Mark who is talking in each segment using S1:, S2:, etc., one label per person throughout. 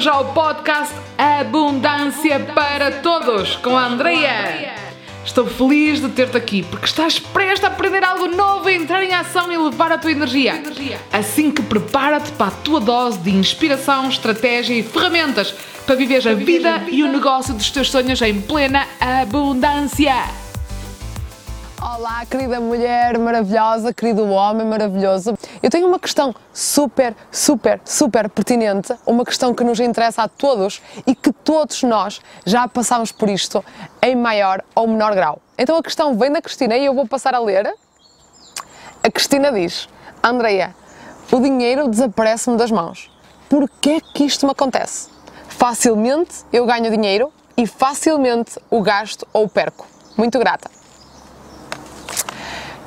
S1: bem-vindos ao podcast Abundância para Todos com a Andrea. Estou feliz de ter-te aqui porque estás prestes a aprender algo novo, a entrar em ação e levar a tua energia. Assim que prepara-te para a tua dose de inspiração, estratégia e ferramentas para viver a vida e o negócio dos teus sonhos em plena abundância.
S2: Olá, querida mulher maravilhosa, querido homem maravilhoso. Eu tenho uma questão super, super, super pertinente, uma questão que nos interessa a todos e que todos nós já passamos por isto em maior ou menor grau. Então a questão vem da Cristina e eu vou passar a ler. A Cristina diz: Andreia, o dinheiro desaparece-me das mãos. Por que que isto me acontece? Facilmente eu ganho dinheiro e facilmente o gasto ou o perco. Muito grata.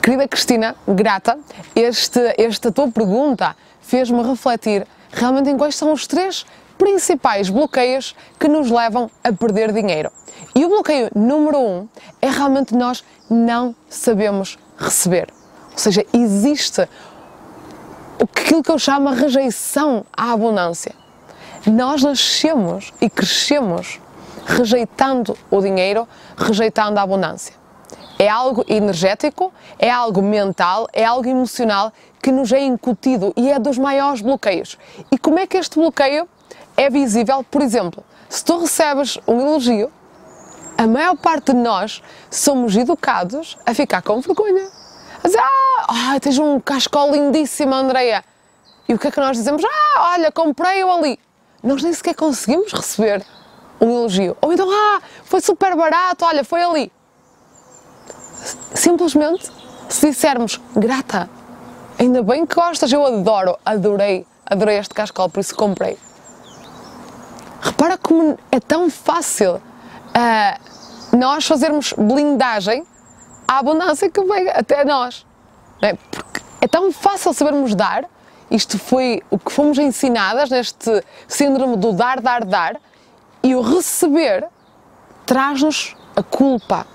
S2: Querida Cristina, grata, este, esta tua pergunta fez-me refletir realmente em quais são os três principais bloqueios que nos levam a perder dinheiro. E o bloqueio número um é realmente nós não sabemos receber. Ou seja, existe aquilo que eu chamo a rejeição à abundância. Nós nascemos e crescemos rejeitando o dinheiro, rejeitando a abundância. É algo energético, é algo mental, é algo emocional que nos é incutido e é dos maiores bloqueios. E como é que este bloqueio é visível? Por exemplo, se tu recebes um elogio, a maior parte de nós somos educados a ficar com vergonha. A dizer, ah, tens um cascol lindíssimo, Andreia. E o que é que nós dizemos? Ah, olha, comprei-o ali. Nós nem sequer conseguimos receber um elogio. Ou então, ah, foi super barato, olha, foi ali simplesmente se dissermos grata, ainda bem que gostas, eu adoro, adorei, adorei este cascal, por isso comprei. Repara como é tão fácil uh, nós fazermos blindagem à abundância que vem até nós. É? Porque é tão fácil sabermos dar, isto foi o que fomos ensinadas neste síndrome do dar, dar, dar, e o receber traz-nos a culpa,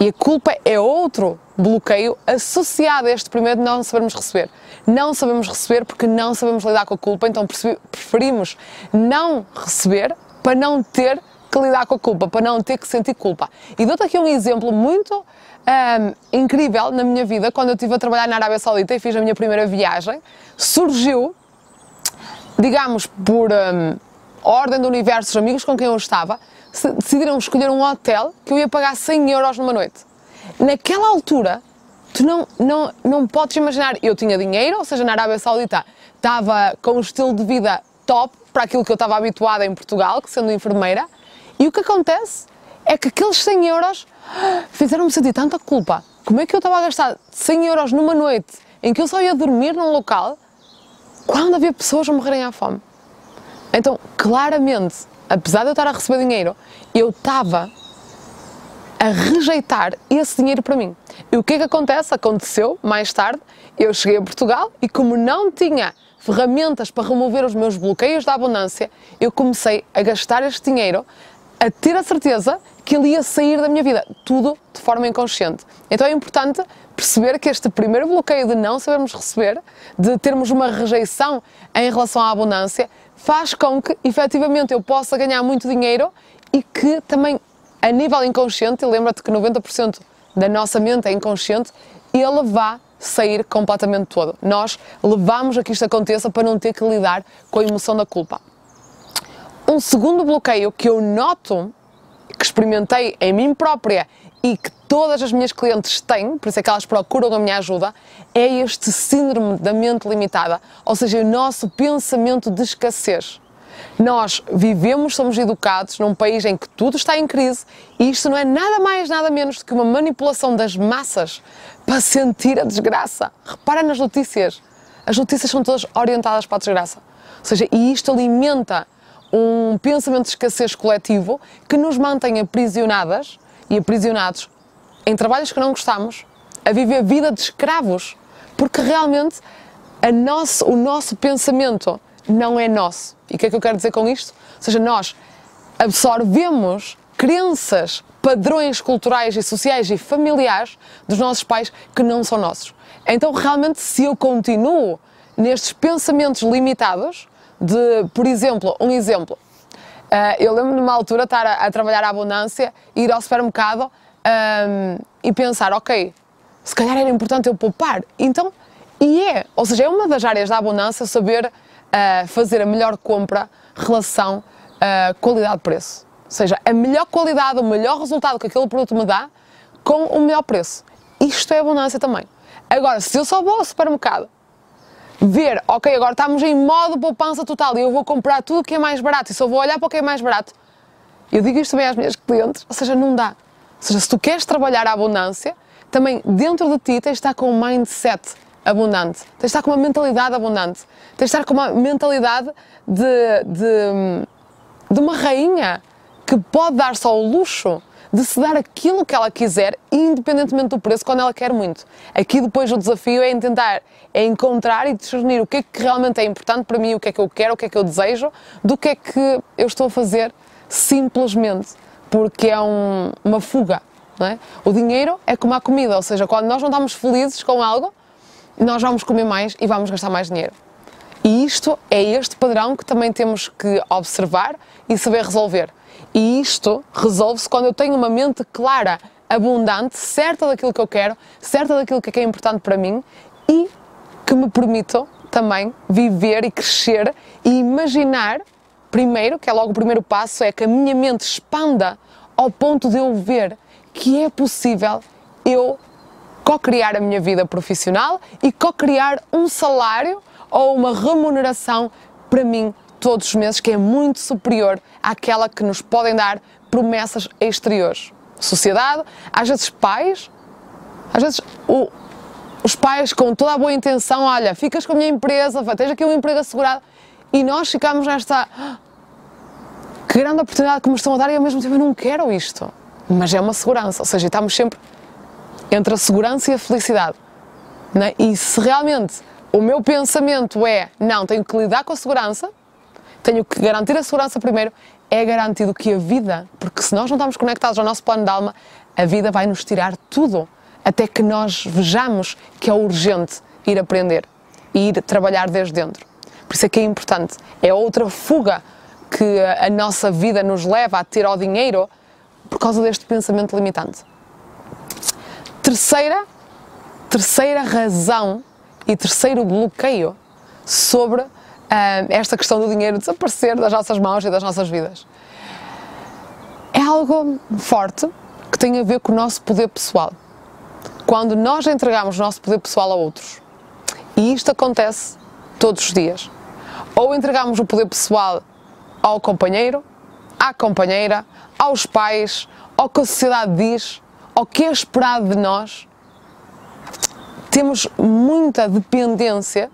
S2: e a culpa é outro bloqueio associado a este primeiro de não sabermos receber. Não sabemos receber porque não sabemos lidar com a culpa, então preferimos não receber para não ter que lidar com a culpa, para não ter que sentir culpa. E dou-te aqui um exemplo muito um, incrível na minha vida, quando eu estive a trabalhar na Arábia Saudita e fiz a minha primeira viagem, surgiu, digamos, por um, ordem do universo, os amigos com quem eu estava, decidiram escolher um hotel que eu ia pagar 100 euros numa noite. Naquela altura, tu não, não, não podes imaginar, eu tinha dinheiro, ou seja, na Arábia Saudita estava com um estilo de vida top para aquilo que eu estava habituada em Portugal, que sendo enfermeira, e o que acontece é que aqueles 100 euros fizeram-me sentir tanta culpa. Como é que eu estava a gastar 100 euros numa noite em que eu só ia dormir num local quando havia pessoas a morrerem à fome? Então, claramente, apesar de eu estar a receber dinheiro, eu estava a rejeitar esse dinheiro para mim. E o que é que acontece? Aconteceu mais tarde, eu cheguei a Portugal e como não tinha ferramentas para remover os meus bloqueios da abundância, eu comecei a gastar este dinheiro, a ter a certeza que ele ia sair da minha vida, tudo de forma inconsciente. Então é importante perceber que este primeiro bloqueio de não sabermos receber, de termos uma rejeição em relação à abundância, faz com que efetivamente eu possa ganhar muito dinheiro e que também a nível inconsciente, lembra-te que 90% da nossa mente é inconsciente, ele vá sair completamente todo. Nós levamos a que isto aconteça para não ter que lidar com a emoção da culpa. Um segundo bloqueio que eu noto, que experimentei em mim própria e que todas as minhas clientes têm, por isso é que elas procuram a minha ajuda, é este síndrome da mente limitada, ou seja, o nosso pensamento de escassez. Nós vivemos, somos educados num país em que tudo está em crise e isto não é nada mais, nada menos do que uma manipulação das massas para sentir a desgraça. Repara nas notícias. As notícias são todas orientadas para a desgraça. Ou seja, e isto alimenta um pensamento de escassez coletivo que nos mantém aprisionadas e aprisionados em trabalhos que não gostamos, a viver vida de escravos, porque realmente nosso, o nosso pensamento não é nosso. E o que é que eu quero dizer com isto? Ou seja, nós absorvemos crenças, padrões culturais e sociais e familiares dos nossos pais que não são nossos. Então, realmente, se eu continuo nestes pensamentos limitados, de, por exemplo, um exemplo. Uh, eu lembro numa altura estar a, a, trabalhar a abundância, ir ao supermercado um, e pensar, ok, se calhar era importante eu poupar. Então, e é, ou seja, é uma das áreas da abundância saber uh, fazer a melhor compra relação uh, qualidade-preço. Ou seja, a melhor qualidade, o melhor resultado que aquele produto me dá com o melhor preço. Isto é abundância também. Agora, se eu só vou ao supermercado ver, ok, agora estamos em modo poupança total e eu vou comprar tudo que é mais barato e só vou olhar para o que é mais barato, eu digo isto também às minhas clientes, ou seja, não dá. Ou seja, se tu queres trabalhar a abundância, também dentro de ti tens de estar com um mindset abundante, tens de estar com uma mentalidade abundante, tens de estar com uma mentalidade de, de, de uma rainha que pode dar só o luxo de se dar aquilo que ela quiser, independentemente do preço, quando ela quer muito. Aqui depois o desafio é tentar é encontrar e discernir o que é que realmente é importante para mim, o que é que eu quero, o que é que eu desejo, do que é que eu estou a fazer simplesmente porque é um, uma fuga. É? O dinheiro é como a comida, ou seja, quando nós não estamos felizes com algo, nós vamos comer mais e vamos gastar mais dinheiro. E isto é este padrão que também temos que observar e saber resolver. E isto resolve-se quando eu tenho uma mente clara, abundante, certa daquilo que eu quero, certa daquilo que é importante para mim e que me permitam também viver e crescer e imaginar, primeiro, que é logo o primeiro passo, é que a minha mente expanda ao ponto de eu ver que é possível eu co-criar a minha vida profissional e co-criar um salário ou uma remuneração para mim todos os meses que é muito superior àquela que nos podem dar promessas exteriores. Sociedade, às vezes pais, às vezes o, os pais com toda a boa intenção, olha, ficas com a minha empresa, tens aqui um emprego assegurado, e nós ficamos nesta ah, que grande oportunidade que me estão a dar e ao mesmo tempo eu não quero isto. Mas é uma segurança, ou seja, estamos sempre entre a segurança e a felicidade. Né? E se realmente o meu pensamento é, não, tenho que lidar com a segurança, tenho que garantir a segurança primeiro, é garantido que a vida, porque se nós não estamos conectados ao nosso plano de alma, a vida vai nos tirar tudo, até que nós vejamos que é urgente ir aprender e ir trabalhar desde dentro. Por isso é que é importante. É outra fuga que a nossa vida nos leva a ter ao dinheiro por causa deste pensamento limitante. Terceira, terceira razão e terceiro bloqueio sobre esta questão do dinheiro desaparecer das nossas mãos e das nossas vidas. É algo forte que tem a ver com o nosso poder pessoal. Quando nós entregamos o nosso poder pessoal a outros, e isto acontece todos os dias, ou entregamos o poder pessoal ao companheiro, à companheira, aos pais, ao que a sociedade diz, ao que é esperado de nós, temos muita dependência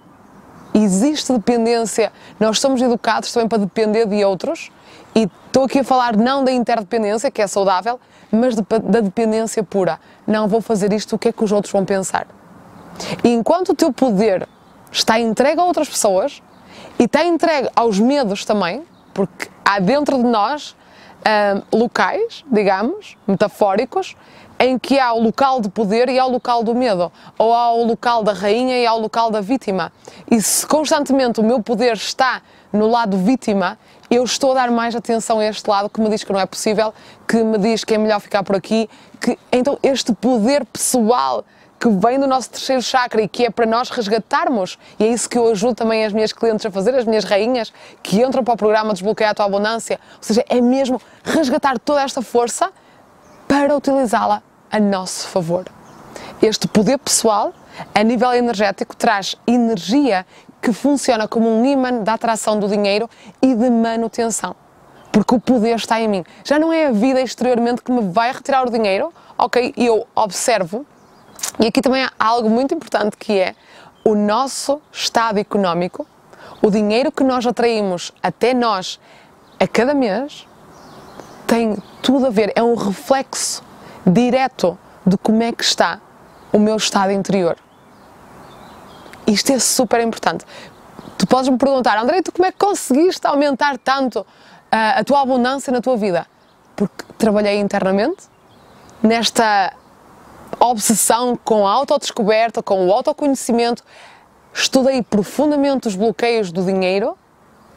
S2: existe dependência, nós somos educados também para depender de outros, e estou aqui a falar não da interdependência, que é saudável, mas de, da dependência pura. Não vou fazer isto, o que é que os outros vão pensar? E enquanto o teu poder está entregue a outras pessoas e está entregue aos medos também, porque há dentro de nós hum, locais, digamos, metafóricos, em que há o local de poder e há o local do medo, ou há o local da rainha e há o local da vítima. E se constantemente o meu poder está no lado vítima, eu estou a dar mais atenção a este lado que me diz que não é possível, que me diz que é melhor ficar por aqui, que então este poder pessoal que vem do nosso terceiro chakra e que é para nós resgatarmos, e é isso que eu ajudo também as minhas clientes a fazer, as minhas rainhas que entram para o programa Desbloquear a Tua Abundância, ou seja, é mesmo resgatar toda esta força para utilizá-la a nosso favor. Este poder pessoal, a nível energético, traz energia que funciona como um imã da atração do dinheiro e de manutenção. Porque o poder está em mim. Já não é a vida exteriormente que me vai retirar o dinheiro, ok? Eu observo. E aqui também há algo muito importante que é o nosso estado económico, o dinheiro que nós atraímos até nós a cada mês, tem tudo a ver, é um reflexo direto de como é que está o meu estado interior. Isto é super importante. Tu podes me perguntar, André, tu como é que conseguiste aumentar tanto uh, a tua abundância na tua vida? Porque trabalhei internamente nesta obsessão com a autodescoberta, com o autoconhecimento, estudei profundamente os bloqueios do dinheiro,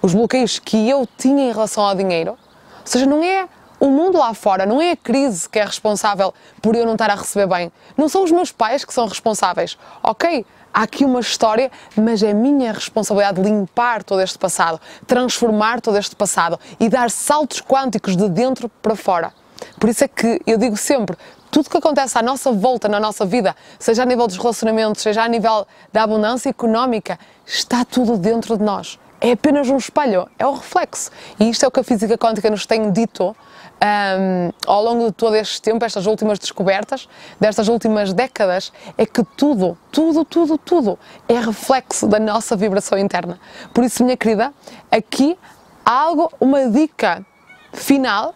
S2: os bloqueios que eu tinha em relação ao dinheiro. Ou seja, não é o mundo lá fora, não é a crise que é responsável por eu não estar a receber bem. Não são os meus pais que são responsáveis. Ok, há aqui uma história, mas é minha responsabilidade limpar todo este passado, transformar todo este passado e dar saltos quânticos de dentro para fora. Por isso é que eu digo sempre: tudo que acontece à nossa volta na nossa vida, seja a nível dos relacionamentos, seja a nível da abundância económica, está tudo dentro de nós. É apenas um espelho, é o reflexo. E isto é o que a física quântica nos tem dito um, ao longo de todo este tempo, estas últimas descobertas, destas últimas décadas, é que tudo, tudo, tudo, tudo é reflexo da nossa vibração interna. Por isso, minha querida, aqui há algo, uma dica final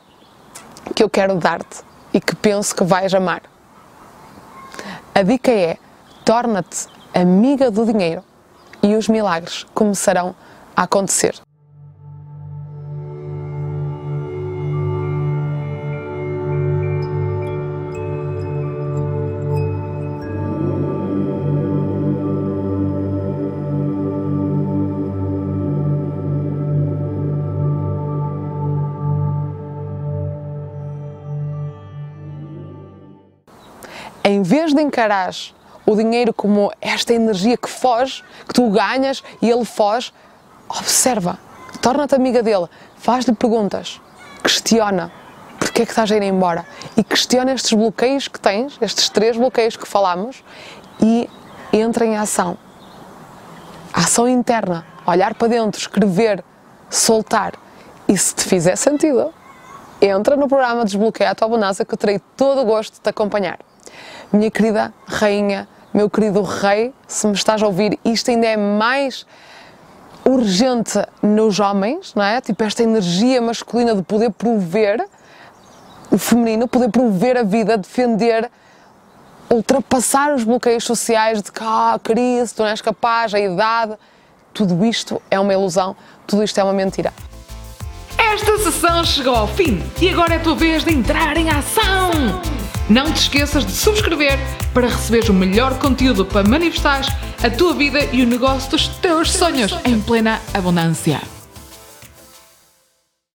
S2: que eu quero dar-te e que penso que vais amar. A dica é: torna-te amiga do dinheiro e os milagres começarão a acontecer. Em vez de encarar o dinheiro como esta energia que foge, que tu ganhas e ele foge, observa, torna-te amiga dele, faz-lhe perguntas, questiona porque é que estás a ir embora e questiona estes bloqueios que tens, estes três bloqueios que falamos e entra em ação. Ação interna, olhar para dentro, escrever, soltar. E se te fizer sentido, entra no programa Desbloqueia a tua abundância que eu terei todo o gosto de te acompanhar. Minha querida rainha, meu querido rei, se me estás a ouvir, isto ainda é mais urgente nos homens, não é? Tipo, esta energia masculina de poder prover, o feminino, poder prover a vida, defender, ultrapassar os bloqueios sociais de que, ah, crise, tu não és capaz, a idade. Tudo isto é uma ilusão, tudo isto é uma mentira.
S1: Esta sessão chegou ao fim e agora é a tua vez de entrar em ação! Não te esqueças de subscrever para receberes o melhor conteúdo para manifestar a tua vida e o negócio dos teus sonhos em plena abundância.